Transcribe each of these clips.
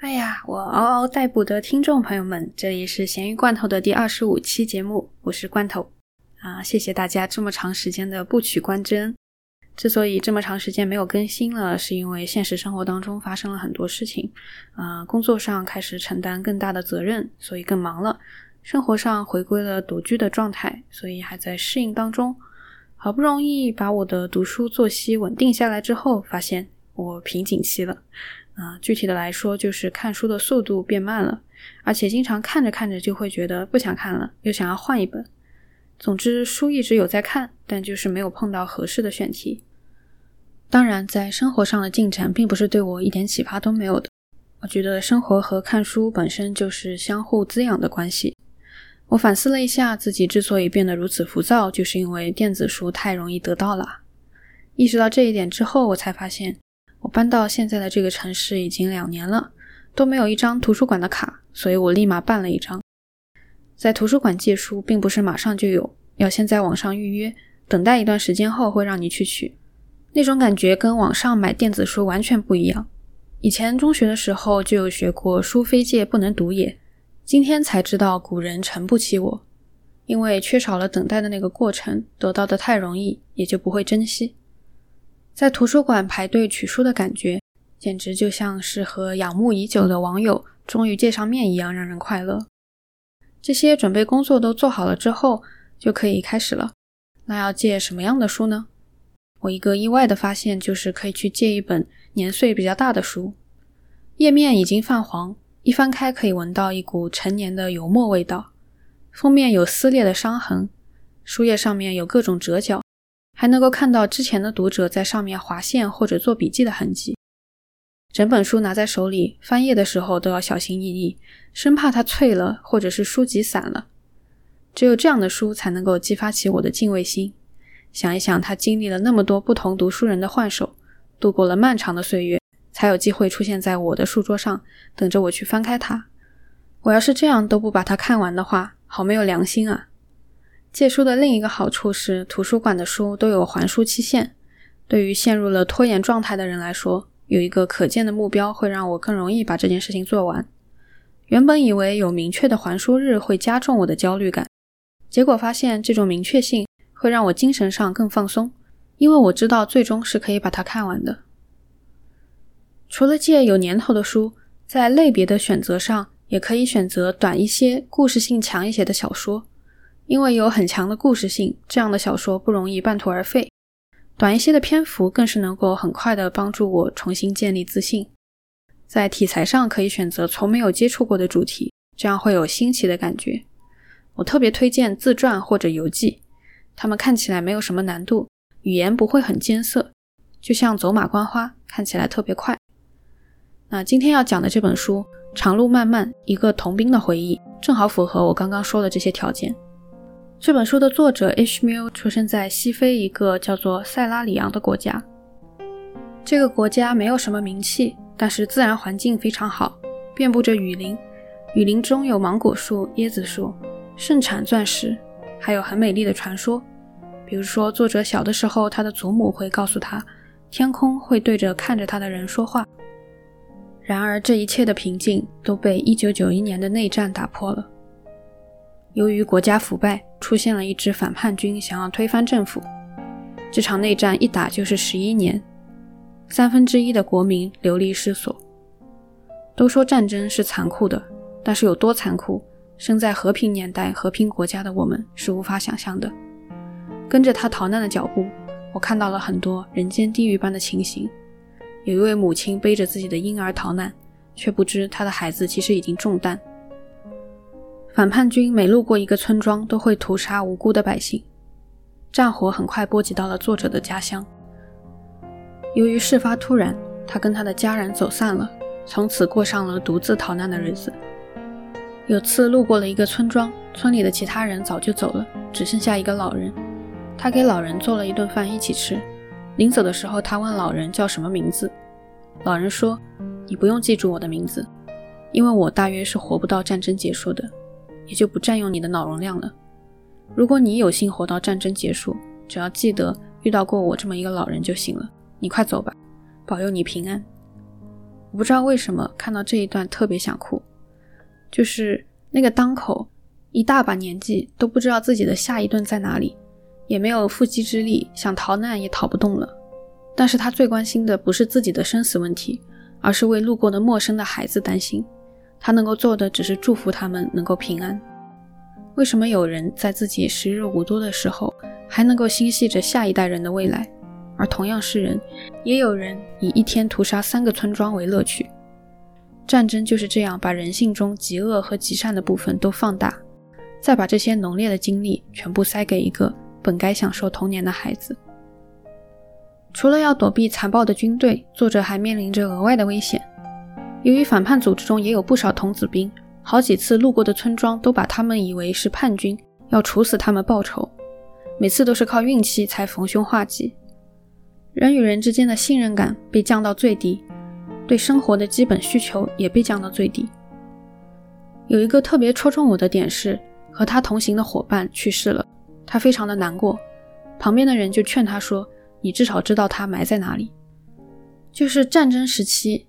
哎呀，我嗷嗷待哺的听众朋友们，这里是咸鱼罐头的第二十五期节目，我是罐头啊，谢谢大家这么长时间的不取关真。之所以这么长时间没有更新了，是因为现实生活当中发生了很多事情，啊，工作上开始承担更大的责任，所以更忙了；生活上回归了独居的状态，所以还在适应当中。好不容易把我的读书作息稳定下来之后，发现我瓶颈期了。啊，具体的来说，就是看书的速度变慢了，而且经常看着看着就会觉得不想看了，又想要换一本。总之，书一直有在看，但就是没有碰到合适的选题。当然，在生活上的进展并不是对我一点启发都没有的。我觉得生活和看书本身就是相互滋养的关系。我反思了一下，自己之所以变得如此浮躁，就是因为电子书太容易得到了。意识到这一点之后，我才发现。我搬到现在的这个城市已经两年了，都没有一张图书馆的卡，所以我立马办了一张。在图书馆借书并不是马上就有，要先在网上预约，等待一段时间后会让你去取。那种感觉跟网上买电子书完全不一样。以前中学的时候就有学过“书非借不能读也”，今天才知道古人诚不欺我，因为缺少了等待的那个过程，得到的太容易，也就不会珍惜。在图书馆排队取书的感觉，简直就像是和仰慕已久的网友终于见上面一样，让人快乐。这些准备工作都做好了之后，就可以开始了。那要借什么样的书呢？我一个意外的发现就是可以去借一本年岁比较大的书，页面已经泛黄，一翻开可以闻到一股陈年的油墨味道，封面有撕裂的伤痕，书页上面有各种折角。还能够看到之前的读者在上面划线或者做笔记的痕迹。整本书拿在手里翻页的时候都要小心翼翼，生怕它脆了或者是书籍散了。只有这样的书才能够激发起我的敬畏心。想一想，他经历了那么多不同读书人的换手，度过了漫长的岁月，才有机会出现在我的书桌上，等着我去翻开它。我要是这样都不把它看完的话，好没有良心啊！借书的另一个好处是，图书馆的书都有还书期限。对于陷入了拖延状态的人来说，有一个可见的目标会让我更容易把这件事情做完。原本以为有明确的还书日会加重我的焦虑感，结果发现这种明确性会让我精神上更放松，因为我知道最终是可以把它看完的。除了借有年头的书，在类别的选择上，也可以选择短一些、故事性强一些的小说。因为有很强的故事性，这样的小说不容易半途而废。短一些的篇幅更是能够很快的帮助我重新建立自信。在题材上可以选择从没有接触过的主题，这样会有新奇的感觉。我特别推荐自传或者游记，他们看起来没有什么难度，语言不会很艰涩，就像走马观花，看起来特别快。那今天要讲的这本书《长路漫漫：一个童兵的回忆》，正好符合我刚刚说的这些条件。这本书的作者 Ishmael 出生在西非一个叫做塞拉里昂的国家。这个国家没有什么名气，但是自然环境非常好，遍布着雨林。雨林中有芒果树、椰子树，盛产钻石，还有很美丽的传说。比如说，作者小的时候，他的祖母会告诉他，天空会对着看着他的人说话。然而，这一切的平静都被1991年的内战打破了。由于国家腐败，出现了一支反叛军，想要推翻政府。这场内战一打就是十一年，三分之一的国民流离失所。都说战争是残酷的，但是有多残酷，生在和平年代、和平国家的我们是无法想象的。跟着他逃难的脚步，我看到了很多人间地狱般的情形。有一位母亲背着自己的婴儿逃难，却不知她的孩子其实已经中弹。反叛军每路过一个村庄，都会屠杀无辜的百姓。战火很快波及到了作者的家乡。由于事发突然，他跟他的家人走散了，从此过上了独自逃难的日子。有次路过了一个村庄，村里的其他人早就走了，只剩下一个老人。他给老人做了一顿饭一起吃。临走的时候，他问老人叫什么名字。老人说：“你不用记住我的名字，因为我大约是活不到战争结束的。”也就不占用你的脑容量了。如果你有幸活到战争结束，只要记得遇到过我这么一个老人就行了。你快走吧，保佑你平安。我不知道为什么看到这一段特别想哭，就是那个当口一大把年纪都不知道自己的下一顿在哪里，也没有腹肌之力，想逃难也逃不动了。但是他最关心的不是自己的生死问题，而是为路过的陌生的孩子担心。他能够做的只是祝福他们能够平安。为什么有人在自己时日无多的时候还能够心系着下一代人的未来？而同样是人，也有人以一天屠杀三个村庄为乐趣。战争就是这样，把人性中极恶和极善的部分都放大，再把这些浓烈的经历全部塞给一个本该享受童年的孩子。除了要躲避残暴的军队，作者还面临着额外的危险。由于反叛组织中也有不少童子兵，好几次路过的村庄都把他们以为是叛军，要处死他们报仇。每次都是靠运气才逢凶化吉。人与人之间的信任感被降到最低，对生活的基本需求也被降到最低。有一个特别戳中我的点是，和他同行的伙伴去世了，他非常的难过。旁边的人就劝他说：“你至少知道他埋在哪里。”就是战争时期，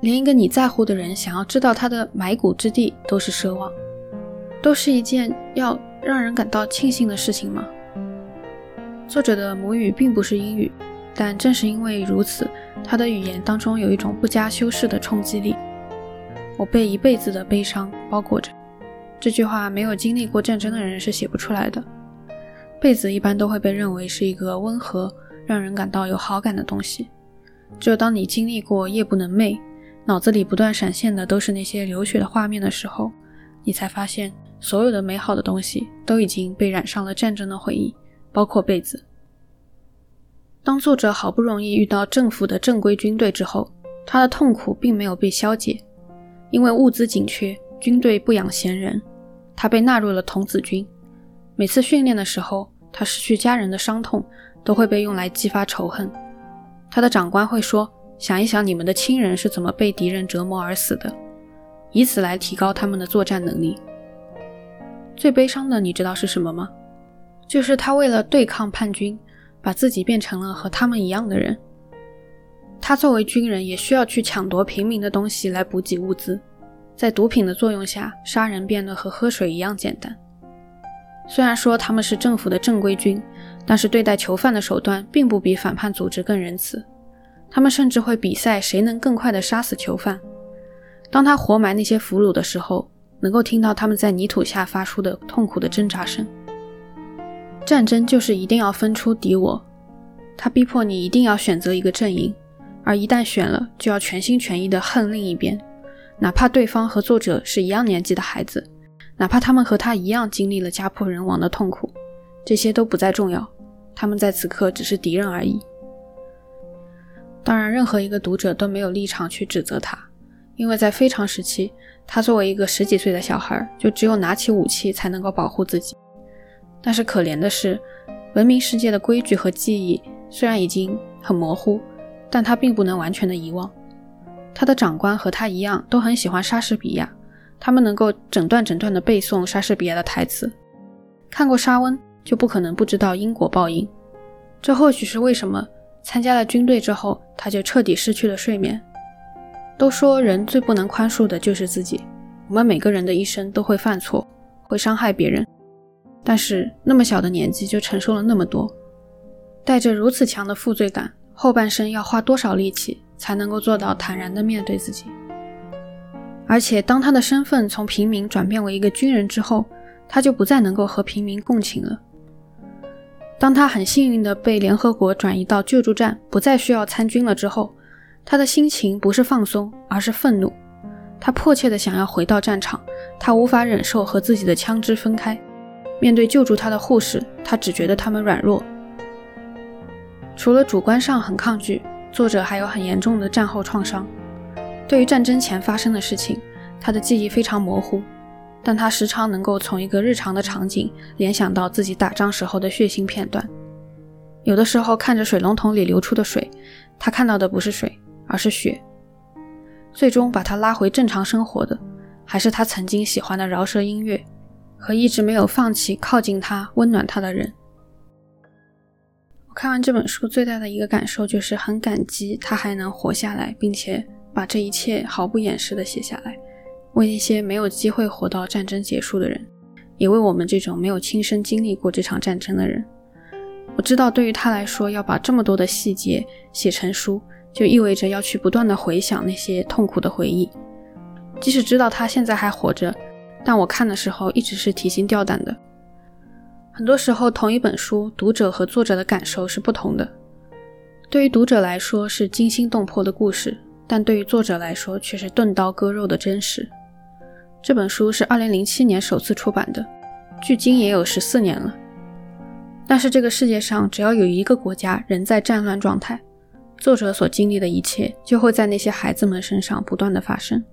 连一个你在乎的人想要知道他的埋骨之地都是奢望，都是一件要让人感到庆幸的事情吗？作者的母语并不是英语。但正是因为如此，他的语言当中有一种不加修饰的冲击力。我被一辈子的悲伤包裹着。这句话没有经历过战争的人是写不出来的。被子一般都会被认为是一个温和、让人感到有好感的东西。只有当你经历过夜不能寐，脑子里不断闪现的都是那些流血的画面的时候，你才发现所有的美好的东西都已经被染上了战争的回忆，包括被子。当作者好不容易遇到政府的正规军队之后，他的痛苦并没有被消解，因为物资紧缺，军队不养闲人，他被纳入了童子军。每次训练的时候，他失去家人的伤痛都会被用来激发仇恨。他的长官会说：“想一想你们的亲人是怎么被敌人折磨而死的，以此来提高他们的作战能力。”最悲伤的，你知道是什么吗？就是他为了对抗叛军。把自己变成了和他们一样的人。他作为军人，也需要去抢夺平民的东西来补给物资。在毒品的作用下，杀人变得和喝水一样简单。虽然说他们是政府的正规军，但是对待囚犯的手段并不比反叛组织更仁慈。他们甚至会比赛谁能更快地杀死囚犯。当他活埋那些俘虏的时候，能够听到他们在泥土下发出的痛苦的挣扎声。战争就是一定要分出敌我，他逼迫你一定要选择一个阵营，而一旦选了，就要全心全意地恨另一边，哪怕对方和作者是一样年纪的孩子，哪怕他们和他一样经历了家破人亡的痛苦，这些都不再重要，他们在此刻只是敌人而已。当然，任何一个读者都没有立场去指责他，因为在非常时期，他作为一个十几岁的小孩，就只有拿起武器才能够保护自己。但是可怜的是，文明世界的规矩和记忆虽然已经很模糊，但他并不能完全的遗忘。他的长官和他一样，都很喜欢莎士比亚，他们能够整段整段的背诵莎士比亚的台词。看过莎翁，就不可能不知道因果报应。这或许是为什么参加了军队之后，他就彻底失去了睡眠。都说人最不能宽恕的就是自己，我们每个人的一生都会犯错，会伤害别人。但是那么小的年纪就承受了那么多，带着如此强的负罪感，后半生要花多少力气才能够做到坦然地面对自己？而且当他的身份从平民转变为一个军人之后，他就不再能够和平民共情了。当他很幸运地被联合国转移到救助站，不再需要参军了之后，他的心情不是放松，而是愤怒。他迫切地想要回到战场，他无法忍受和自己的枪支分开。面对救助他的护士，他只觉得他们软弱。除了主观上很抗拒，作者还有很严重的战后创伤。对于战争前发生的事情，他的记忆非常模糊，但他时常能够从一个日常的场景联想到自己打仗时候的血腥片段。有的时候看着水龙头里流出的水，他看到的不是水，而是血。最终把他拉回正常生活的，还是他曾经喜欢的饶舌音乐。和一直没有放弃靠近他、温暖他的人。我看完这本书最大的一个感受就是很感激他还能活下来，并且把这一切毫不掩饰的写下来，为那些没有机会活到战争结束的人，也为我们这种没有亲身经历过这场战争的人。我知道，对于他来说，要把这么多的细节写成书，就意味着要去不断的回想那些痛苦的回忆。即使知道他现在还活着，但我看的时候一直是提心吊胆的。很多时候，同一本书，读者和作者的感受是不同的。对于读者来说是惊心动魄的故事，但对于作者来说却是钝刀割肉的真实。这本书是2007年首次出版的，距今也有十四年了。但是这个世界上，只要有一个国家仍在战乱状态，作者所经历的一切就会在那些孩子们身上不断的发生。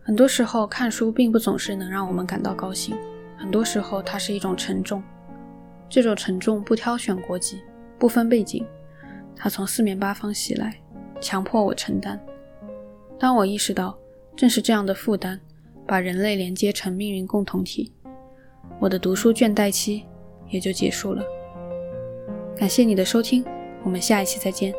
很多时候，看书并不总是能让我们感到高兴，很多时候它是一种沉重。这种沉重不挑选国籍，不分背景，它从四面八方袭来，强迫我承担。当我意识到，正是这样的负担，把人类连接成命运共同体，我的读书倦怠期。也就结束了。感谢你的收听，我们下一期再见。